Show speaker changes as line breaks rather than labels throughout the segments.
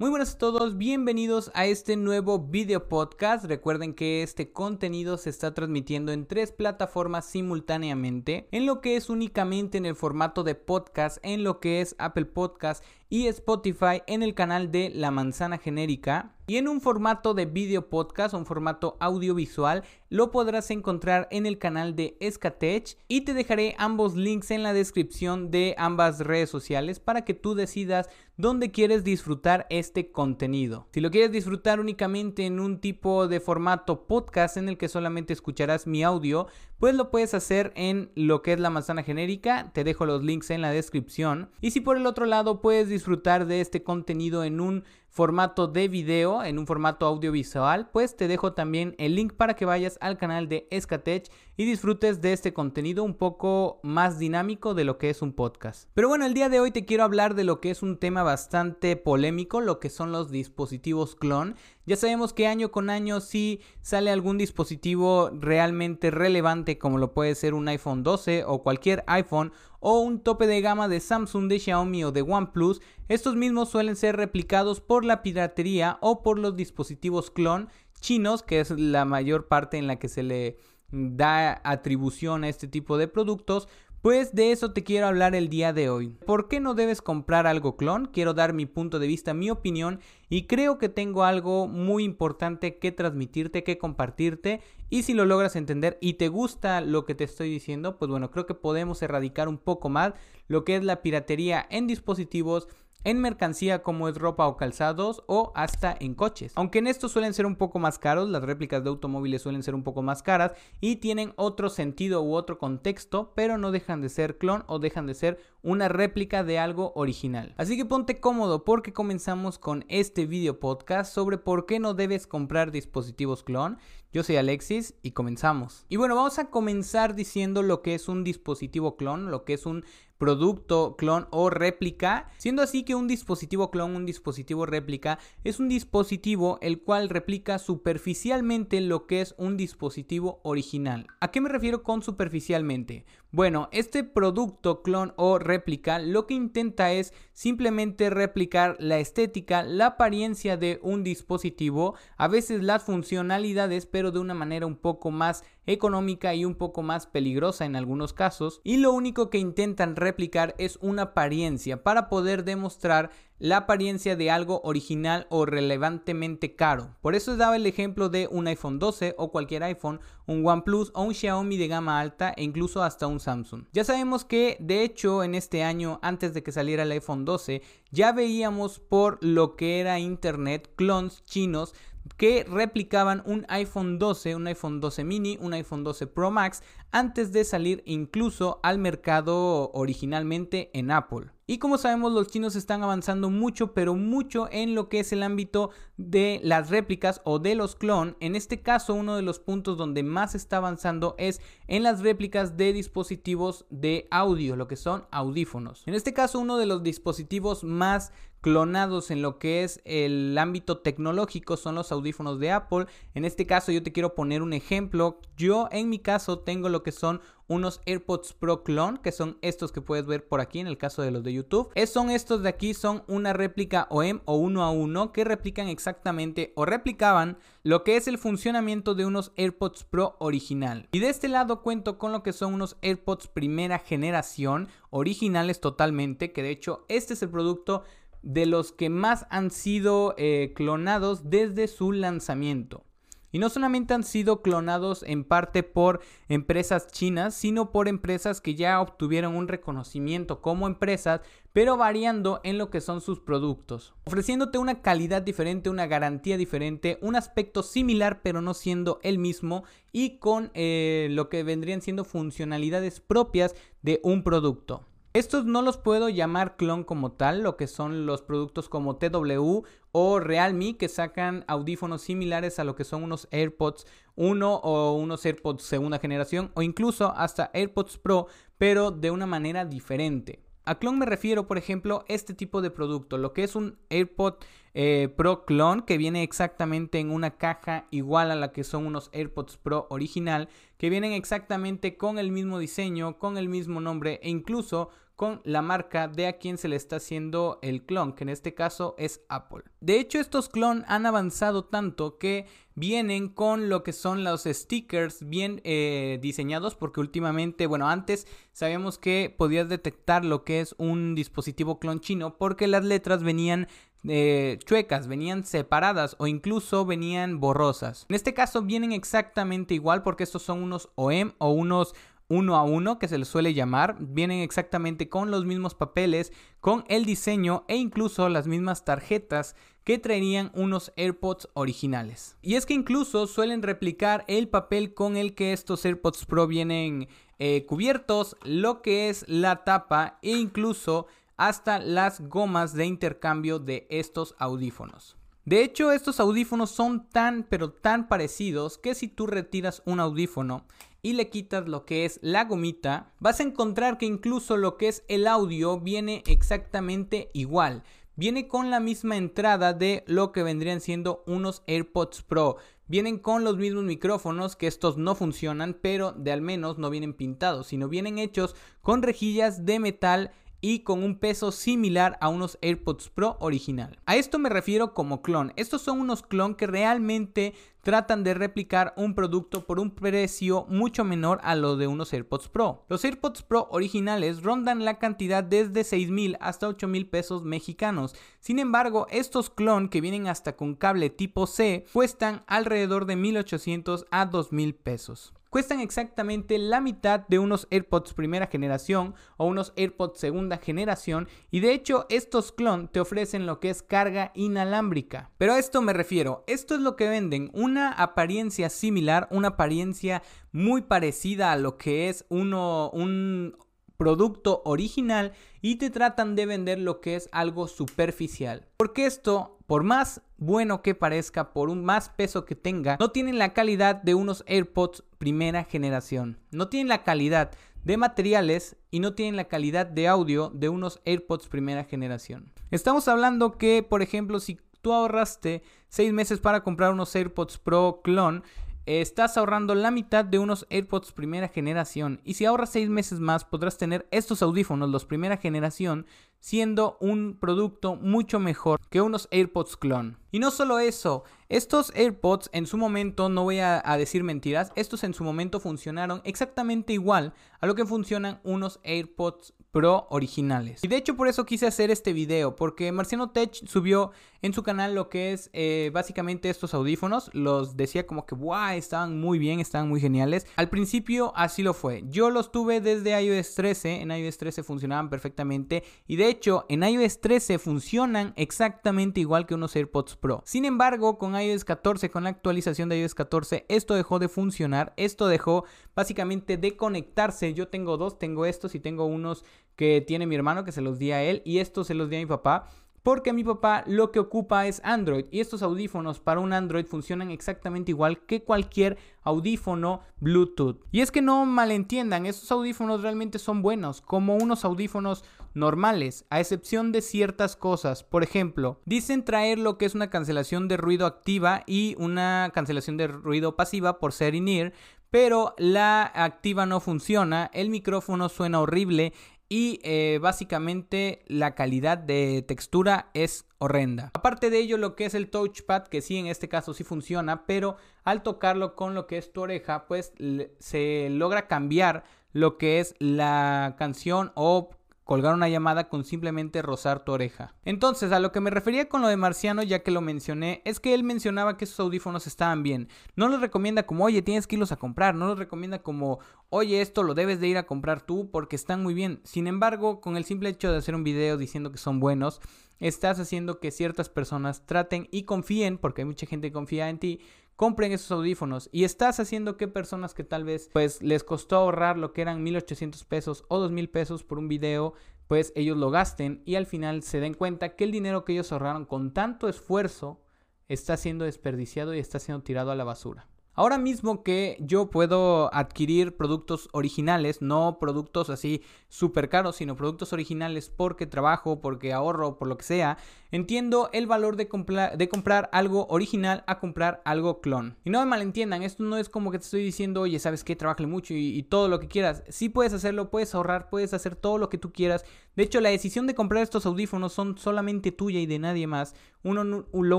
Muy buenas a todos, bienvenidos a este nuevo video podcast. Recuerden que este contenido se está transmitiendo en tres plataformas simultáneamente, en lo que es únicamente en el formato de podcast, en lo que es Apple Podcast y Spotify en el canal de La Manzana Genérica. Y en un formato de video podcast, un formato audiovisual, lo podrás encontrar en el canal de Escatech y te dejaré ambos links en la descripción de ambas redes sociales para que tú decidas dónde quieres disfrutar este contenido. Si lo quieres disfrutar únicamente en un tipo de formato podcast en el que solamente escucharás mi audio, pues lo puedes hacer en lo que es la manzana genérica, te dejo los links en la descripción. Y si por el otro lado puedes disfrutar de este contenido en un formato de video, en un formato audiovisual, pues te dejo también el link para que vayas al canal de Escatech y disfrutes de este contenido un poco más dinámico de lo que es un podcast. Pero bueno, el día de hoy te quiero hablar de lo que es un tema bastante polémico, lo que son los dispositivos clon. Ya sabemos que año con año sí sale algún dispositivo realmente relevante como lo puede ser un iPhone 12 o cualquier iPhone o un tope de gama de Samsung, de Xiaomi o de OnePlus. Estos mismos suelen ser replicados por la piratería o por los dispositivos clon chinos, que es la mayor parte en la que se le da atribución a este tipo de productos, pues de eso te quiero hablar el día de hoy. ¿Por qué no debes comprar algo clon? Quiero dar mi punto de vista, mi opinión y creo que tengo algo muy importante que transmitirte, que compartirte y si lo logras entender y te gusta lo que te estoy diciendo, pues bueno, creo que podemos erradicar un poco más lo que es la piratería en dispositivos en mercancía como es ropa o calzados o hasta en coches. Aunque en estos suelen ser un poco más caros, las réplicas de automóviles suelen ser un poco más caras y tienen otro sentido u otro contexto, pero no dejan de ser clon o dejan de ser una réplica de algo original. Así que ponte cómodo porque comenzamos con este video podcast sobre por qué no debes comprar dispositivos clon. Yo soy Alexis y comenzamos. Y bueno, vamos a comenzar diciendo lo que es un dispositivo clon, lo que es un producto clon o réplica, siendo así que un dispositivo clon, un dispositivo réplica, es un dispositivo el cual replica superficialmente lo que es un dispositivo original. ¿A qué me refiero con superficialmente? Bueno, este producto clon o réplica lo que intenta es simplemente replicar la estética, la apariencia de un dispositivo, a veces las funcionalidades, pero de una manera un poco más económica y un poco más peligrosa en algunos casos. Y lo único que intentan replicar es una apariencia para poder demostrar la apariencia de algo original o relevantemente caro. Por eso daba el ejemplo de un iPhone 12 o cualquier iPhone, un OnePlus o un Xiaomi de gama alta e incluso hasta un Samsung. Ya sabemos que de hecho en este año antes de que saliera el iPhone 12 ya veíamos por lo que era internet clones chinos que replicaban un iPhone 12, un iPhone 12 mini, un iPhone 12 Pro Max antes de salir incluso al mercado originalmente en Apple. Y como sabemos, los chinos están avanzando mucho, pero mucho en lo que es el ámbito de las réplicas o de los clon. En este caso, uno de los puntos donde más está avanzando es en las réplicas de dispositivos de audio, lo que son audífonos. En este caso, uno de los dispositivos más clonados en lo que es el ámbito tecnológico son los audífonos de Apple. En este caso yo te quiero poner un ejemplo. Yo en mi caso tengo lo que son unos AirPods Pro Clone, que son estos que puedes ver por aquí en el caso de los de YouTube. Es, son estos de aquí, son una réplica OEM o uno a uno que replican exactamente o replicaban lo que es el funcionamiento de unos AirPods Pro original. Y de este lado cuento con lo que son unos AirPods primera generación, originales totalmente, que de hecho este es el producto de los que más han sido eh, clonados desde su lanzamiento. Y no solamente han sido clonados en parte por empresas chinas, sino por empresas que ya obtuvieron un reconocimiento como empresas, pero variando en lo que son sus productos, ofreciéndote una calidad diferente, una garantía diferente, un aspecto similar pero no siendo el mismo y con eh, lo que vendrían siendo funcionalidades propias de un producto. Estos no los puedo llamar clon como tal, lo que son los productos como TW o Realme que sacan audífonos similares a lo que son unos AirPods 1 o unos AirPods segunda generación o incluso hasta AirPods Pro, pero de una manera diferente. A clon me refiero, por ejemplo, este tipo de producto, lo que es un AirPod eh, Pro Clone que viene exactamente en una caja igual a la que son unos AirPods Pro original, que vienen exactamente con el mismo diseño, con el mismo nombre e incluso con la marca de a quien se le está haciendo el clon, que en este caso es Apple. De hecho, estos clon han avanzado tanto que vienen con lo que son los stickers bien eh, diseñados porque últimamente, bueno, antes sabíamos que podías detectar lo que es un dispositivo clon chino porque las letras venían eh, chuecas, venían separadas o incluso venían borrosas. En este caso vienen exactamente igual porque estos son unos OEM o unos uno a uno que se les suele llamar, vienen exactamente con los mismos papeles, con el diseño e incluso las mismas tarjetas que traerían unos AirPods originales. Y es que incluso suelen replicar el papel con el que estos AirPods Pro vienen eh, cubiertos, lo que es la tapa e incluso hasta las gomas de intercambio de estos audífonos. De hecho, estos audífonos son tan pero tan parecidos que si tú retiras un audífono y le quitas lo que es la gomita, vas a encontrar que incluso lo que es el audio viene exactamente igual. Viene con la misma entrada de lo que vendrían siendo unos AirPods Pro. Vienen con los mismos micrófonos, que estos no funcionan, pero de al menos no vienen pintados, sino vienen hechos con rejillas de metal y con un peso similar a unos AirPods Pro original. A esto me refiero como clon. Estos son unos clon que realmente tratan de replicar un producto por un precio mucho menor a lo de unos AirPods Pro. Los AirPods Pro originales rondan la cantidad desde 6 mil hasta 8 mil pesos mexicanos. Sin embargo, estos clon que vienen hasta con cable tipo C cuestan alrededor de 1800 a 2000 pesos cuestan exactamente la mitad de unos AirPods primera generación o unos AirPods segunda generación y de hecho estos clon te ofrecen lo que es carga inalámbrica. Pero a esto me refiero, esto es lo que venden, una apariencia similar, una apariencia muy parecida a lo que es uno, un producto original y te tratan de vender lo que es algo superficial. Porque esto, por más bueno que parezca, por un más peso que tenga, no tienen la calidad de unos AirPods primera generación. No tienen la calidad de materiales y no tienen la calidad de audio de unos AirPods primera generación. Estamos hablando que, por ejemplo, si tú ahorraste 6 meses para comprar unos AirPods Pro Clone, estás ahorrando la mitad de unos AirPods primera generación. Y si ahorras 6 meses más, podrás tener estos audífonos, los primera generación, siendo un producto mucho mejor que unos AirPods clon. Y no solo eso, estos AirPods en su momento, no voy a, decir mentiras, estos en su momento funcionaron exactamente igual a lo que funcionan unos AirPods Pro originales. Y de hecho por eso quise hacer este video, porque Marciano Tech subió en su canal lo que es eh, básicamente estos audífonos. Los decía como que, wow, estaban muy bien, estaban muy geniales. Al principio así lo fue. Yo los tuve desde iOS 13, en iOS 13 funcionaban perfectamente. Y de hecho en iOS 13 funcionan exactamente igual que unos AirPods Pro. Sin embargo, con iOS 14, con la actualización de iOS 14, esto dejó de funcionar. Esto dejó básicamente de conectarse. Yo tengo dos, tengo estos y tengo unos que tiene mi hermano que se los di a él y estos se los di a mi papá. Porque mi papá lo que ocupa es Android y estos audífonos para un Android funcionan exactamente igual que cualquier audífono Bluetooth. Y es que no malentiendan, estos audífonos realmente son buenos, como unos audífonos normales, a excepción de ciertas cosas. Por ejemplo, dicen traer lo que es una cancelación de ruido activa y una cancelación de ruido pasiva por ser in-ear, pero la activa no funciona, el micrófono suena horrible y eh, básicamente la calidad de textura es horrenda. Aparte de ello, lo que es el touchpad, que sí en este caso sí funciona, pero al tocarlo con lo que es tu oreja, pues se logra cambiar lo que es la canción o colgar una llamada con simplemente rozar tu oreja. Entonces, a lo que me refería con lo de Marciano, ya que lo mencioné, es que él mencionaba que esos audífonos estaban bien. No los recomienda como, oye, tienes que irlos a comprar. No los recomienda como, oye, esto lo debes de ir a comprar tú porque están muy bien. Sin embargo, con el simple hecho de hacer un video diciendo que son buenos, estás haciendo que ciertas personas traten y confíen, porque hay mucha gente que confía en ti, compren esos audífonos y estás haciendo que personas que tal vez pues les costó ahorrar lo que eran 1800 pesos o 2000 pesos por un video pues ellos lo gasten y al final se den cuenta que el dinero que ellos ahorraron con tanto esfuerzo está siendo desperdiciado y está siendo tirado a la basura. Ahora mismo que yo puedo adquirir productos originales, no productos así súper caros, sino productos originales porque trabajo, porque ahorro, por lo que sea, entiendo el valor de, comprar algo original a comprar algo clon. Y no me malentiendan, esto no es como que te estoy diciendo, oye, ¿sabes qué? Trabajale mucho y, y todo lo que quieras. Sí puedes hacerlo, puedes ahorrar, puedes hacer todo lo que tú quieras. De hecho, la decisión de comprar estos audífonos son solamente tuya y de nadie más. Uno lo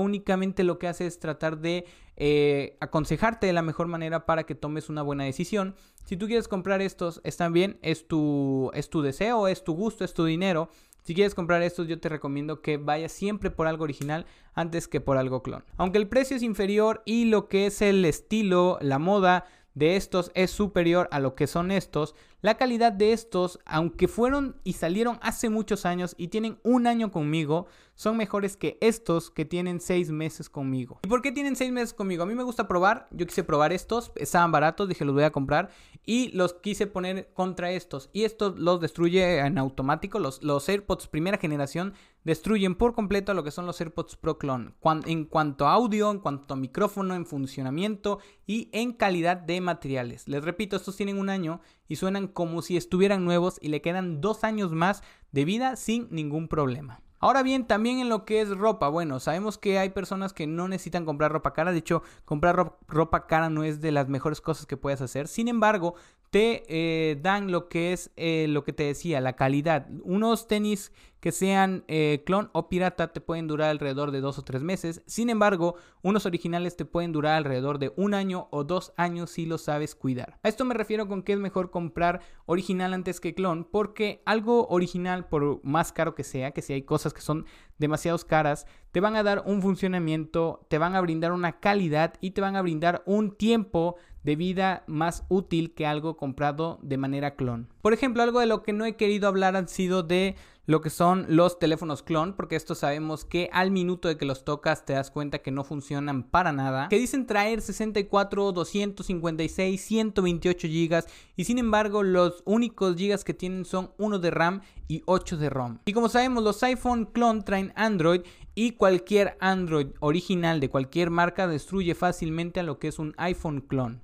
únicamente lo que hace es tratar de eh, aconsejarte de la mejor manera para que tomes una buena decisión. Si tú quieres comprar estos, están bien, es tu, es tu deseo, es tu gusto, es tu dinero. Si quieres comprar estos, yo te recomiendo que vayas siempre por algo original antes que por algo clon. Aunque el precio es inferior y lo que es el estilo, la moda de estos es superior a lo que son estos, la calidad de estos, aunque fueron y salieron hace muchos años y tienen un año conmigo, son mejores que estos que tienen seis meses conmigo. ¿Y por qué tienen seis meses conmigo? A mí me gusta probar, yo quise probar estos, estaban baratos, dije los voy a comprar y los quise poner contra estos. Y estos los destruye en automático, los, AirPods primera generación destruyen por completo lo que son los AirPods Pro Clone. en cuanto a audio, en cuanto a micrófono, en funcionamiento y en calidad de materiales. Les repito, estos tienen un año y suenan como si estuvieran nuevos y le quedan dos años más de vida sin ningún problema. Ahora bien, también en lo que es ropa, bueno, sabemos que hay personas que no necesitan comprar ropa cara, de hecho, comprar ropa cara no es de las mejores cosas que puedes hacer, sin embargo, te eh, dan lo que es eh, lo que te decía, la calidad. Unos tenis que sean eh, clon o pirata te pueden durar alrededor de dos o tres meses. Sin embargo, unos originales te pueden durar alrededor de un año o dos años si lo sabes cuidar. A esto me refiero con que es mejor comprar original antes que clon, porque algo original, por más caro que sea, que si hay cosas que son demasiado caras, te van a dar un funcionamiento, te van a brindar una calidad y te van a brindar un tiempo de vida más útil que algo comprado de manera clon. Por ejemplo, algo de lo que no he querido hablar han sido de lo que son los teléfonos clon, porque esto sabemos que al minuto de que los tocas te das cuenta que no funcionan para nada, que dicen traer 64, 256, 128 GB y sin embargo los únicos gigas que tienen son 1 de RAM y 8 de ROM. Y como sabemos los iPhone clon traen Android y cualquier Android original de cualquier marca destruye fácilmente a lo que es un iPhone clon.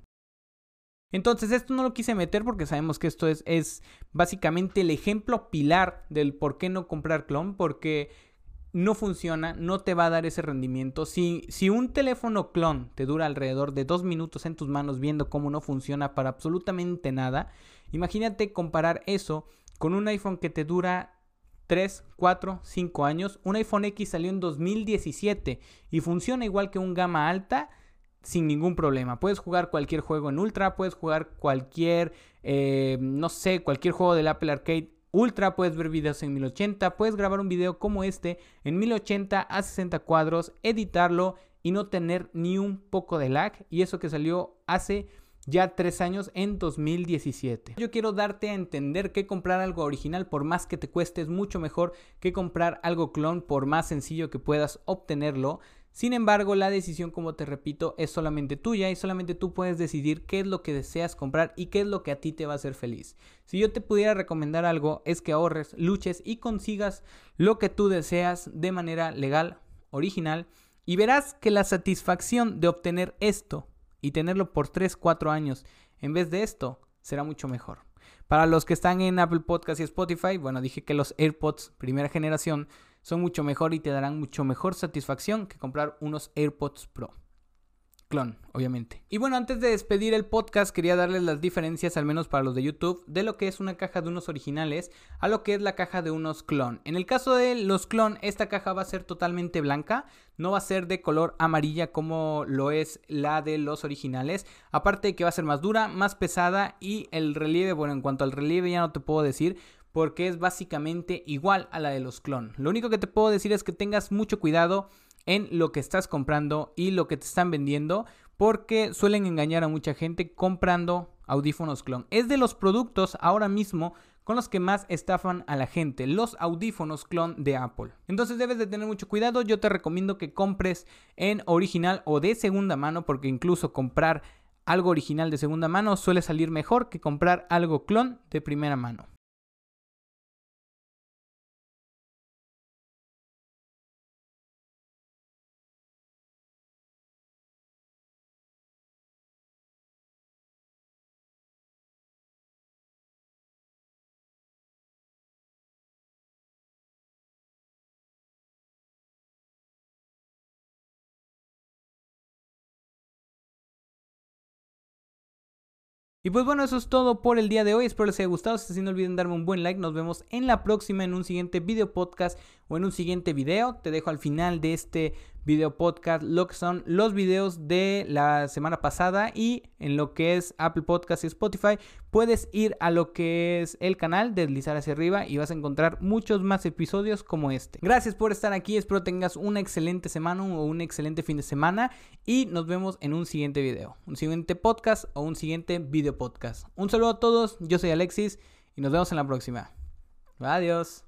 Entonces esto no lo quise meter porque sabemos que esto es, es básicamente el ejemplo pilar del por qué no comprar clon, porque no funciona, no te va a dar ese rendimiento. Si, si un teléfono clon te dura alrededor de dos minutos en tus manos viendo cómo no funciona para absolutamente nada, imagínate comparar eso con un iPhone que te dura 3, 4, 5 años. Un iPhone X salió en 2017 y funciona igual que un gama alta sin ningún problema. Puedes jugar cualquier juego en Ultra, puedes jugar cualquier, eh, no sé, cualquier juego del Apple Arcade Ultra, puedes ver videos en 1080, puedes grabar un video como este en 1080 a 60 cuadros, editarlo y no tener ni un poco de lag. Y eso que salió hace ya tres años en 2017. Yo quiero darte a entender que comprar algo original por más que te cueste es mucho mejor que comprar algo clon por más sencillo que puedas obtenerlo. Sin embargo, la decisión, como te repito, es solamente tuya y solamente tú puedes decidir qué es lo que deseas comprar y qué es lo que a ti te va a hacer feliz. Si yo te pudiera recomendar algo, es que ahorres, luches y consigas lo que tú deseas de manera legal, original, y verás que la satisfacción de obtener esto y tenerlo por 3, 4 años en vez de esto será mucho mejor. Para los que están en Apple Podcast y Spotify, bueno, dije que los AirPods primera generación son mucho mejor y te darán mucho mejor satisfacción que comprar unos AirPods Pro. Clon, obviamente. Y bueno, antes de despedir el podcast, quería darles las diferencias, al menos para los de YouTube, de lo que es una caja de unos originales a lo que es la caja de unos clon. En el caso de los clon, esta caja va a ser totalmente blanca, no va a ser de color amarilla como lo es la de los originales. Aparte de que va a ser más dura, más pesada y el relieve, bueno, en cuanto al relieve ya no te puedo decir, porque es básicamente igual a la de los clon. Lo único que te puedo decir es que tengas mucho cuidado en lo que estás comprando y lo que te están vendiendo porque suelen engañar a mucha gente comprando audífonos clon. Es de los productos ahora mismo con los que más estafan a la gente, los audífonos clon de Apple. Entonces debes de tener mucho cuidado, yo te recomiendo que compres en original o de segunda mano porque incluso comprar algo original de segunda mano suele salir mejor que comprar algo clon de primera mano. Y pues bueno, eso es todo por el día de hoy. Espero les haya gustado. Si no olviden darme un buen like. Nos vemos en la próxima en un siguiente video podcast o en un siguiente video. Te dejo al final de este video podcast lo que son los videos de la semana pasada y en lo que es Apple Podcast y Spotify puedes ir a lo que es el canal, deslizar hacia arriba y vas a encontrar muchos más episodios como este. Gracias por estar aquí, espero tengas una excelente semana o un excelente fin de semana y nos vemos en un siguiente video, un siguiente podcast o un siguiente video podcast. Un saludo a todos, yo soy Alexis y nos vemos en la próxima. Adiós.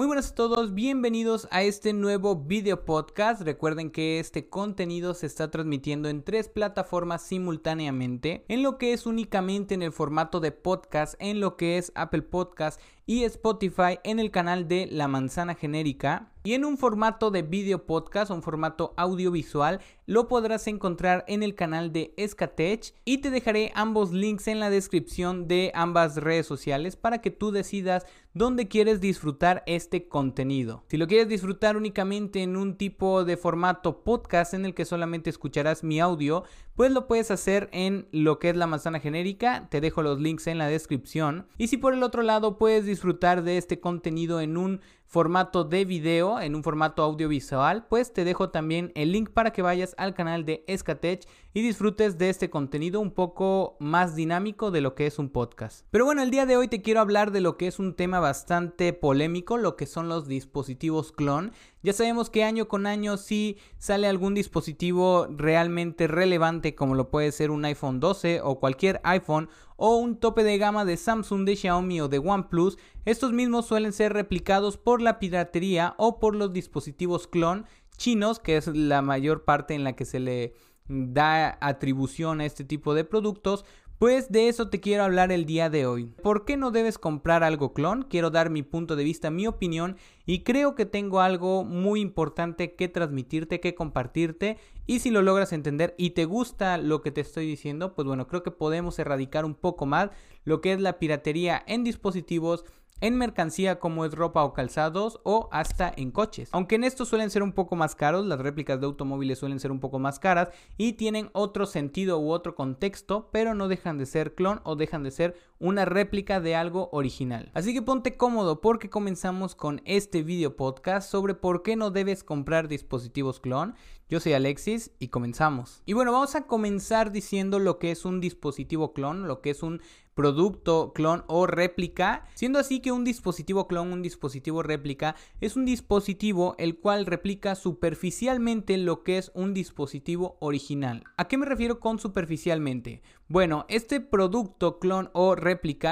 Muy buenas a todos, bienvenidos a este nuevo video podcast. Recuerden que este contenido se está transmitiendo en tres plataformas simultáneamente, en lo que es únicamente en el formato de podcast, en lo que es Apple Podcast y Spotify en el canal de La Manzana Genérica. Y en un formato de video podcast, un formato audiovisual, lo podrás encontrar en el canal de Escatech y te dejaré ambos links en la descripción de ambas redes sociales para que tú decidas dónde quieres disfrutar este contenido. Si lo quieres disfrutar únicamente en un tipo de formato podcast en el que solamente escucharás mi audio, pues lo puedes hacer en lo que es la manzana genérica, te dejo los links en la descripción. Y si por el otro lado puedes disfrutar de este contenido en un formato de video, en un formato audiovisual, pues te dejo también el link para que vayas al canal de Escatech y disfrutes de este contenido un poco más dinámico de lo que es un podcast. Pero bueno, el día de hoy te quiero hablar de lo que es un tema bastante polémico, lo que son los dispositivos clon. Ya sabemos que año con año si sale algún dispositivo realmente relevante como lo puede ser un iPhone 12 o cualquier iPhone o un tope de gama de Samsung, de Xiaomi o de OnePlus, estos mismos suelen ser replicados por la piratería o por los dispositivos clon chinos, que es la mayor parte en la que se le da atribución a este tipo de productos, pues de eso te quiero hablar el día de hoy. ¿Por qué no debes comprar algo clon? Quiero dar mi punto de vista, mi opinión y creo que tengo algo muy importante que transmitirte, que compartirte y si lo logras entender y te gusta lo que te estoy diciendo, pues bueno, creo que podemos erradicar un poco más lo que es la piratería en dispositivos en mercancía como es ropa o calzados o hasta en coches. Aunque en estos suelen ser un poco más caros, las réplicas de automóviles suelen ser un poco más caras y tienen otro sentido u otro contexto, pero no dejan de ser clon o dejan de ser una réplica de algo original. Así que ponte cómodo porque comenzamos con este video podcast sobre por qué no debes comprar dispositivos clon. Yo soy Alexis y comenzamos. Y bueno, vamos a comenzar diciendo lo que es un dispositivo clon, lo que es un producto clon o réplica, siendo así que un dispositivo clon, un dispositivo réplica, es un dispositivo el cual replica superficialmente lo que es un dispositivo original. ¿A qué me refiero con superficialmente? Bueno, este producto clon o réplica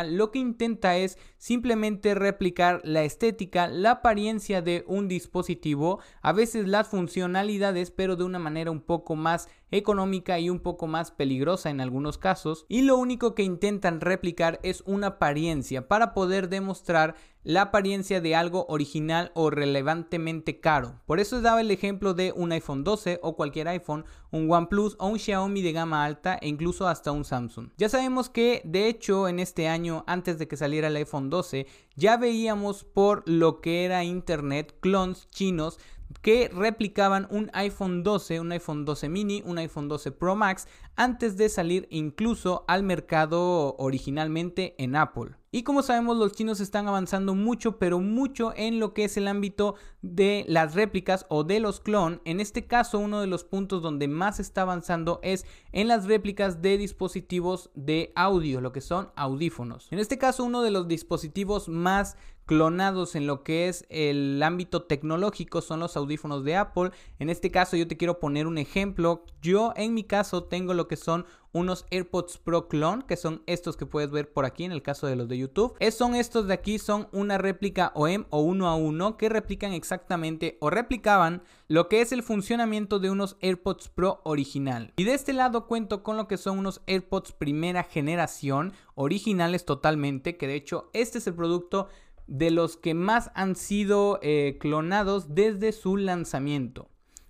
lo que intenta es simplemente replicar la estética, la apariencia de un dispositivo, a veces las funcionalidades, pero de una manera un poco más económica y un poco más peligrosa en algunos casos. Y lo único que intentan replicar es una apariencia para poder demostrar la apariencia de algo original o relevantemente caro. Por eso daba el ejemplo de un iPhone 12 o cualquier iPhone, un OnePlus o un Xiaomi de gama alta e incluso hasta un Samsung. Ya sabemos que de hecho en este año antes de que saliera el iPhone 12 ya veíamos por lo que era internet clones chinos que replicaban un iPhone 12, un iPhone 12 mini, un iPhone 12 Pro Max antes de salir incluso al mercado originalmente en Apple. Y como sabemos los chinos están avanzando mucho pero mucho en lo que es el ámbito de las réplicas o de los clon. En este caso uno de los puntos donde más está avanzando es en las réplicas de dispositivos de audio, lo que son audífonos. En este caso uno de los dispositivos más clonados en lo que es el ámbito tecnológico son los audífonos de Apple. En este caso yo te quiero poner un ejemplo. Yo en mi caso tengo lo que son unos AirPods Pro Clone, que son estos que puedes ver por aquí en el caso de los de YouTube. Es, son estos de aquí, son una réplica OEM o uno a uno que replican exactamente o replicaban lo que es el funcionamiento de unos AirPods Pro original. Y de este lado cuento con lo que son unos AirPods primera generación, originales totalmente, que de hecho este es el producto de los que más han sido eh, clonados desde su lanzamiento.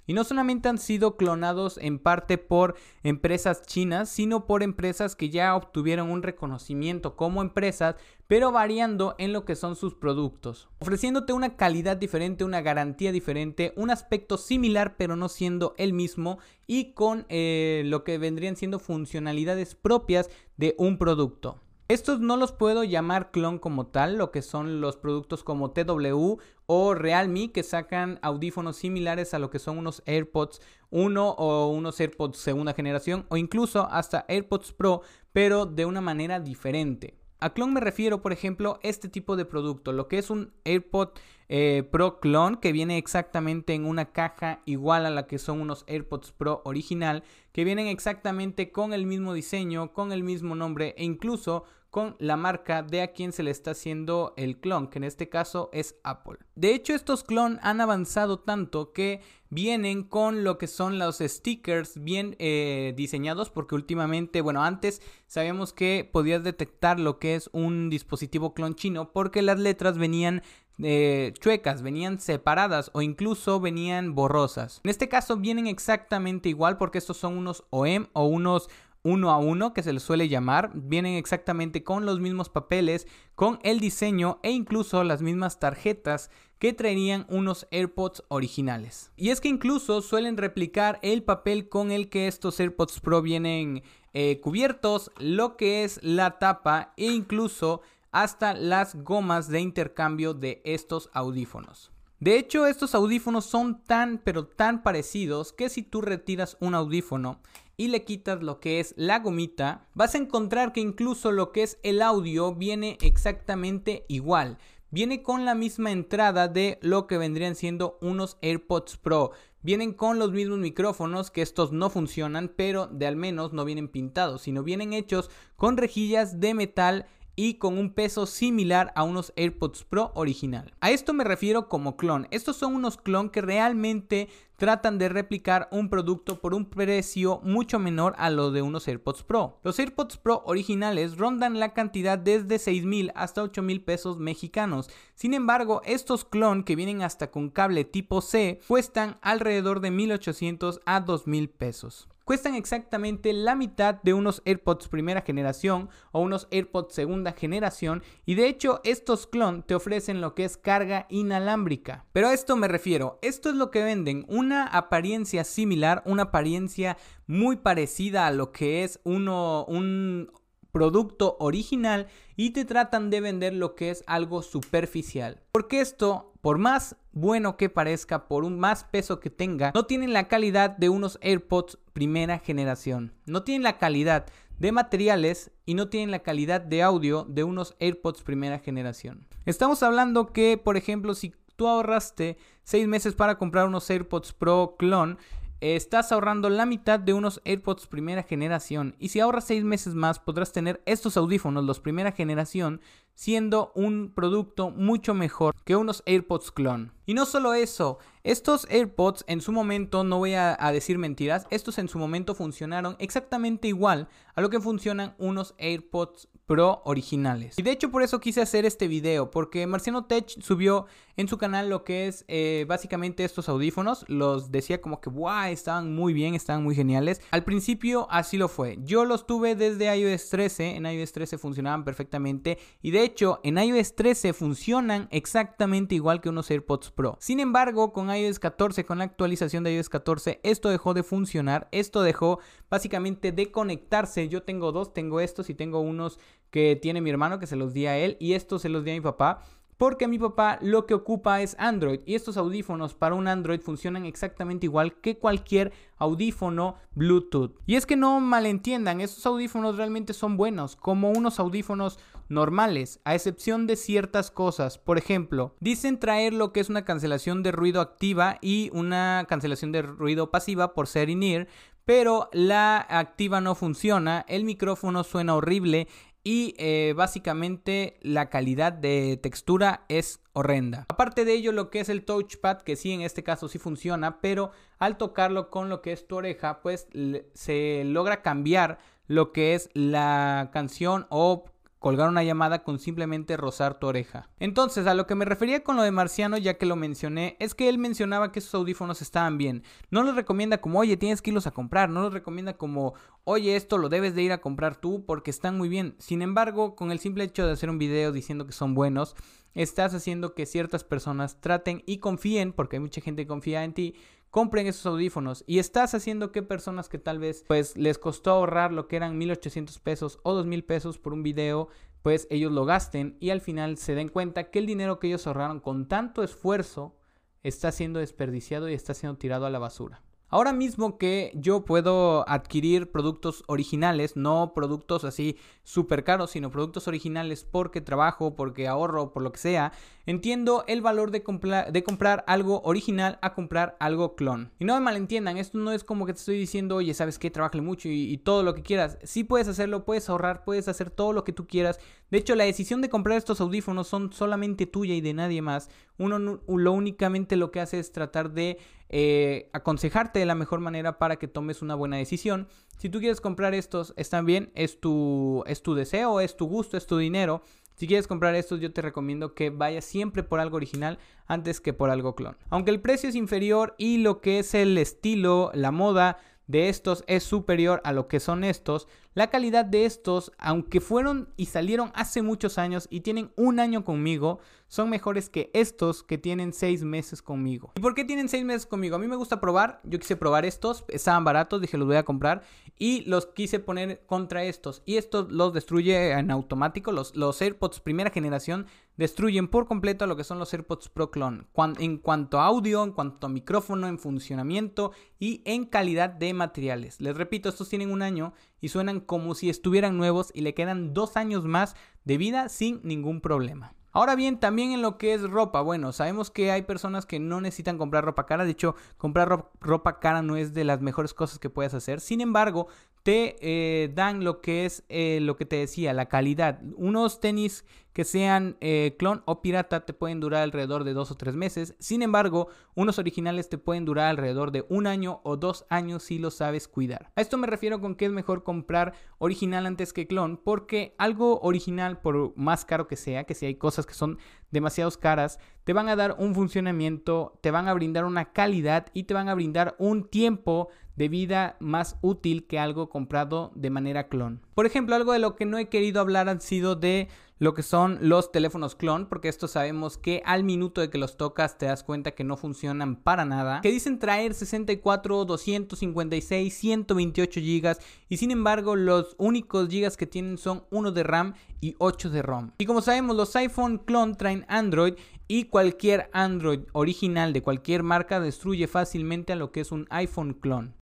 Y no solamente han sido clonados en parte por empresas chinas, sino por empresas que ya obtuvieron un reconocimiento como empresas, pero variando en lo que son sus productos, ofreciéndote una calidad diferente, una garantía diferente, un aspecto similar pero no siendo el mismo y con eh, lo que vendrían siendo funcionalidades propias de un producto. Estos no los puedo llamar clon como tal, lo que son los productos como TW o Realme que sacan audífonos similares a lo que son unos AirPods 1 o unos AirPods segunda generación o incluso hasta AirPods Pro, pero de una manera diferente. A clon me refiero, por ejemplo, este tipo de producto, lo que es un AirPod eh, Pro Clone que viene exactamente en una caja igual a la que son unos AirPods Pro original, que vienen exactamente con el mismo diseño, con el mismo nombre e incluso con la marca de a quien se le está haciendo el clon, que en este caso es Apple. De hecho, estos clon han avanzado tanto que vienen con lo que son los stickers bien eh, diseñados, porque últimamente, bueno, antes sabíamos que podías detectar lo que es un dispositivo clon chino, porque las letras venían eh, chuecas, venían separadas o incluso venían borrosas. En este caso vienen exactamente igual porque estos son unos OEM o unos uno a uno que se les suele llamar, vienen exactamente con los mismos papeles, con el diseño e incluso las mismas tarjetas que traerían unos AirPods originales. Y es que incluso suelen replicar el papel con el que estos AirPods Pro vienen eh, cubiertos, lo que es la tapa e incluso hasta las gomas de intercambio de estos audífonos. De hecho, estos audífonos son tan pero tan parecidos que si tú retiras un audífono y le quitas lo que es la gomita, vas a encontrar que incluso lo que es el audio viene exactamente igual. Viene con la misma entrada de lo que vendrían siendo unos AirPods Pro. Vienen con los mismos micrófonos, que estos no funcionan, pero de al menos no vienen pintados, sino vienen hechos con rejillas de metal y con un peso similar a unos AirPods Pro original. A esto me refiero como clon. Estos son unos clon que realmente tratan de replicar un producto por un precio mucho menor a lo de unos AirPods Pro. Los AirPods Pro originales rondan la cantidad desde 6 mil hasta 8 mil pesos mexicanos. Sin embargo, estos clon que vienen hasta con cable tipo C cuestan alrededor de 1800 a 2000 pesos cuestan exactamente la mitad de unos AirPods primera generación o unos AirPods segunda generación y de hecho estos clon te ofrecen lo que es carga inalámbrica. Pero a esto me refiero, esto es lo que venden, una apariencia similar, una apariencia muy parecida a lo que es uno, un producto original y te tratan de vender lo que es algo superficial. Porque esto, por más bueno que parezca, por un más peso que tenga, no tienen la calidad de unos AirPods primera generación. No tienen la calidad de materiales y no tienen la calidad de audio de unos AirPods primera generación. Estamos hablando que, por ejemplo, si tú ahorraste 6 meses para comprar unos AirPods Pro Clone, estás ahorrando la mitad de unos AirPods primera generación. Y si ahorras 6 meses más, podrás tener estos audífonos, los primera generación, siendo un producto mucho mejor que unos AirPods clon. Y no solo eso, estos AirPods en su momento, no voy a, decir mentiras, estos en su momento funcionaron exactamente igual a lo que funcionan unos AirPods Pro originales. Y de hecho por eso quise hacer este video, porque Marciano Tech subió en su canal lo que es eh, básicamente estos audífonos. Los decía como que, wow, estaban muy bien, estaban muy geniales. Al principio así lo fue. Yo los tuve desde iOS 13, en iOS 13 funcionaban perfectamente. Y de hecho en iOS 13 funcionan exactamente igual que unos AirPods Pro. Sin embargo, con iOS 14, con la actualización de iOS 14, esto dejó de funcionar. Esto dejó básicamente de conectarse. Yo tengo dos, tengo estos y tengo unos que tiene mi hermano que se los di a él y estos se los di a mi papá. Porque mi papá lo que ocupa es Android y estos audífonos para un Android funcionan exactamente igual que cualquier audífono Bluetooth. Y es que no malentiendan, estos audífonos realmente son buenos, como unos audífonos normales, a excepción de ciertas cosas. Por ejemplo, dicen traer lo que es una cancelación de ruido activa y una cancelación de ruido pasiva por ser in-ear, pero la activa no funciona, el micrófono suena horrible y eh, básicamente la calidad de textura es horrenda. Aparte de ello, lo que es el touchpad, que sí en este caso sí funciona, pero al tocarlo con lo que es tu oreja, pues se logra cambiar lo que es la canción o colgar una llamada con simplemente rozar tu oreja. Entonces, a lo que me refería con lo de Marciano, ya que lo mencioné, es que él mencionaba que esos audífonos estaban bien. No los recomienda como, oye, tienes que irlos a comprar. No los recomienda como, oye, esto lo debes de ir a comprar tú porque están muy bien. Sin embargo, con el simple hecho de hacer un video diciendo que son buenos, estás haciendo que ciertas personas traten y confíen, porque hay mucha gente que confía en ti, compren esos audífonos y estás haciendo que personas que tal vez pues les costó ahorrar lo que eran 1800 pesos o 2000 pesos por un video pues ellos lo gasten y al final se den cuenta que el dinero que ellos ahorraron con tanto esfuerzo está siendo desperdiciado y está siendo tirado a la basura. Ahora mismo que yo puedo adquirir productos originales, no productos así súper caros, sino productos originales porque trabajo, porque ahorro, por lo que sea, entiendo el valor de, comprar algo original a comprar algo clon. Y no me malentiendan, esto no es como que te estoy diciendo, oye, ¿sabes qué? Trabajale mucho y, y todo lo que quieras. Sí puedes hacerlo, puedes ahorrar, puedes hacer todo lo que tú quieras. De hecho, la decisión de comprar estos audífonos son solamente tuya y de nadie más. Uno lo únicamente lo que hace es tratar de eh, aconsejarte de la mejor manera para que tomes una buena decisión. Si tú quieres comprar estos, están bien, es tu, es tu deseo, es tu gusto, es tu dinero. Si quieres comprar estos, yo te recomiendo que vayas siempre por algo original antes que por algo clon. Aunque el precio es inferior y lo que es el estilo, la moda de estos es superior a lo que son estos, la calidad de estos, aunque fueron y salieron hace muchos años y tienen un año conmigo, son mejores que estos que tienen seis meses conmigo. ¿Y por qué tienen seis meses conmigo? A mí me gusta probar, yo quise probar estos, estaban baratos, dije los voy a comprar y los quise poner contra estos. Y estos los destruye en automático, los, los AirPods primera generación destruyen por completo lo que son los AirPods Pro Clone. en cuanto a audio, en cuanto a micrófono, en funcionamiento y en calidad de materiales. Les repito, estos tienen un año y suenan como si estuvieran nuevos y le quedan dos años más de vida sin ningún problema. Ahora bien, también en lo que es ropa, bueno, sabemos que hay personas que no necesitan comprar ropa cara, de hecho, comprar ropa cara no es de las mejores cosas que puedes hacer, sin embargo, te eh, dan lo que es eh, lo que te decía, la calidad. Unos tenis que sean eh, clon o pirata te pueden durar alrededor de dos o tres meses. Sin embargo, unos originales te pueden durar alrededor de un año o dos años si lo sabes cuidar. A esto me refiero con que es mejor comprar original antes que clon, porque algo original, por más caro que sea, que si hay cosas que son demasiado caras, te van a dar un funcionamiento, te van a brindar una calidad y te van a brindar un tiempo de vida más útil que algo comprado de manera clon. Por ejemplo, algo de lo que no he querido hablar han sido de lo que son los teléfonos clon, porque esto sabemos que al minuto de que los tocas te das cuenta que no funcionan para nada, que dicen traer 64, 256, 128 gigas y sin embargo los únicos gigas que tienen son 1 de RAM y 8 de ROM. Y como sabemos los iPhone clon traen Android y cualquier Android original de cualquier marca destruye fácilmente a lo que es un iPhone clon.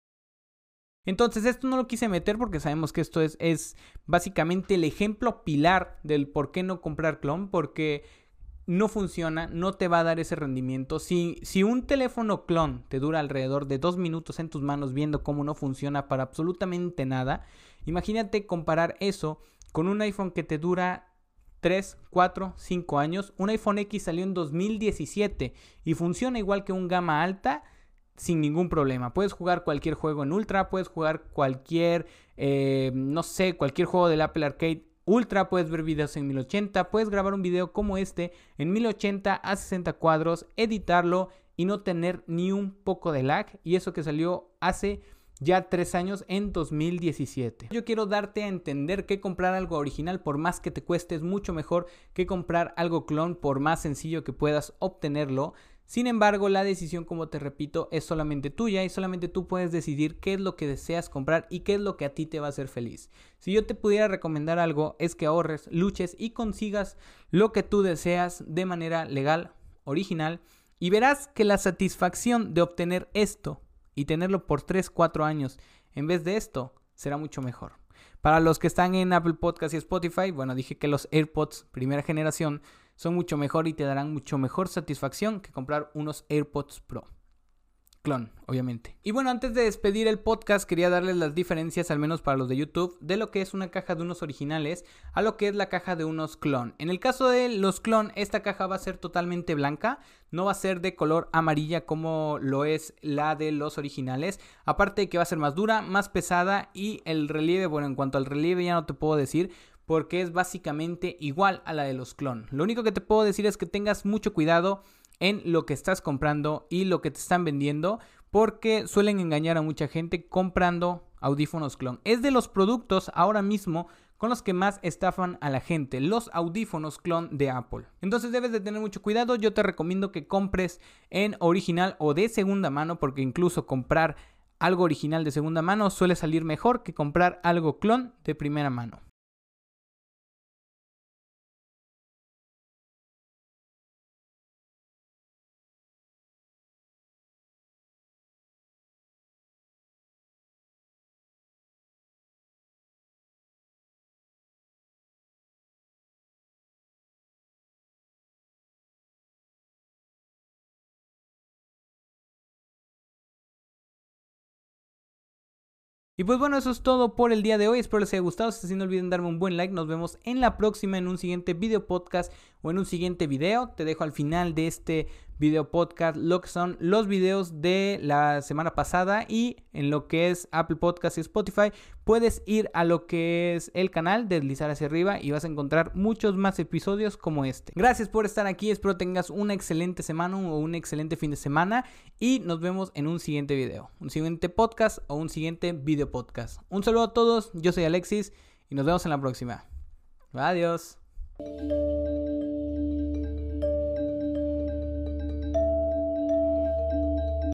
Entonces esto no lo quise meter porque sabemos que esto es, es básicamente el ejemplo pilar del por qué no comprar clon, porque no funciona, no te va a dar ese rendimiento. Si, si un teléfono clon te dura alrededor de dos minutos en tus manos viendo cómo no funciona para absolutamente nada, imagínate comparar eso con un iPhone que te dura 3, 4, 5 años. Un iPhone X salió en 2017 y funciona igual que un gama alta sin ningún problema. Puedes jugar cualquier juego en Ultra, puedes jugar cualquier, eh, no sé, cualquier juego del Apple Arcade Ultra, puedes ver videos en 1080, puedes grabar un video como este en 1080 a 60 cuadros, editarlo y no tener ni un poco de lag. Y eso que salió hace ya tres años en 2017. Yo quiero darte a entender que comprar algo original por más que te cueste es mucho mejor que comprar algo clon por más sencillo que puedas obtenerlo. Sin embargo, la decisión, como te repito, es solamente tuya y solamente tú puedes decidir qué es lo que deseas comprar y qué es lo que a ti te va a hacer feliz. Si yo te pudiera recomendar algo, es que ahorres, luches y consigas lo que tú deseas de manera legal, original, y verás que la satisfacción de obtener esto y tenerlo por 3, 4 años en vez de esto será mucho mejor. Para los que están en Apple Podcast y Spotify, bueno, dije que los AirPods primera generación son mucho mejor y te darán mucho mejor satisfacción que comprar unos AirPods Pro. Clon, obviamente. Y bueno, antes de despedir el podcast, quería darles las diferencias, al menos para los de YouTube, de lo que es una caja de unos originales a lo que es la caja de unos clon. En el caso de los clon, esta caja va a ser totalmente blanca, no va a ser de color amarilla como lo es la de los originales. Aparte de que va a ser más dura, más pesada y el relieve, bueno, en cuanto al relieve ya no te puedo decir porque es básicamente igual a la de los clon. Lo único que te puedo decir es que tengas mucho cuidado en lo que estás comprando y lo que te están vendiendo porque suelen engañar a mucha gente comprando audífonos clon. Es de los productos ahora mismo con los que más estafan a la gente, los audífonos clon de Apple. Entonces debes de tener mucho cuidado, yo te recomiendo que compres en original o de segunda mano porque incluso comprar algo original de segunda mano suele salir mejor que comprar algo clon de primera mano. Y pues bueno, eso es todo por el día de hoy. Espero les haya gustado. Si no olviden darme un buen like. Nos vemos en la próxima en un siguiente video podcast o en un siguiente video. Te dejo al final de este video podcast lo que son los videos de la semana pasada y en lo que es Apple Podcast y Spotify puedes ir a lo que es el canal, deslizar hacia arriba y vas a encontrar muchos más episodios como este. Gracias por estar aquí, espero tengas una excelente semana o un excelente fin de semana y nos vemos en un siguiente video, un siguiente podcast o un siguiente video podcast. Un saludo a todos, yo soy Alexis y nos vemos en la próxima. Adiós.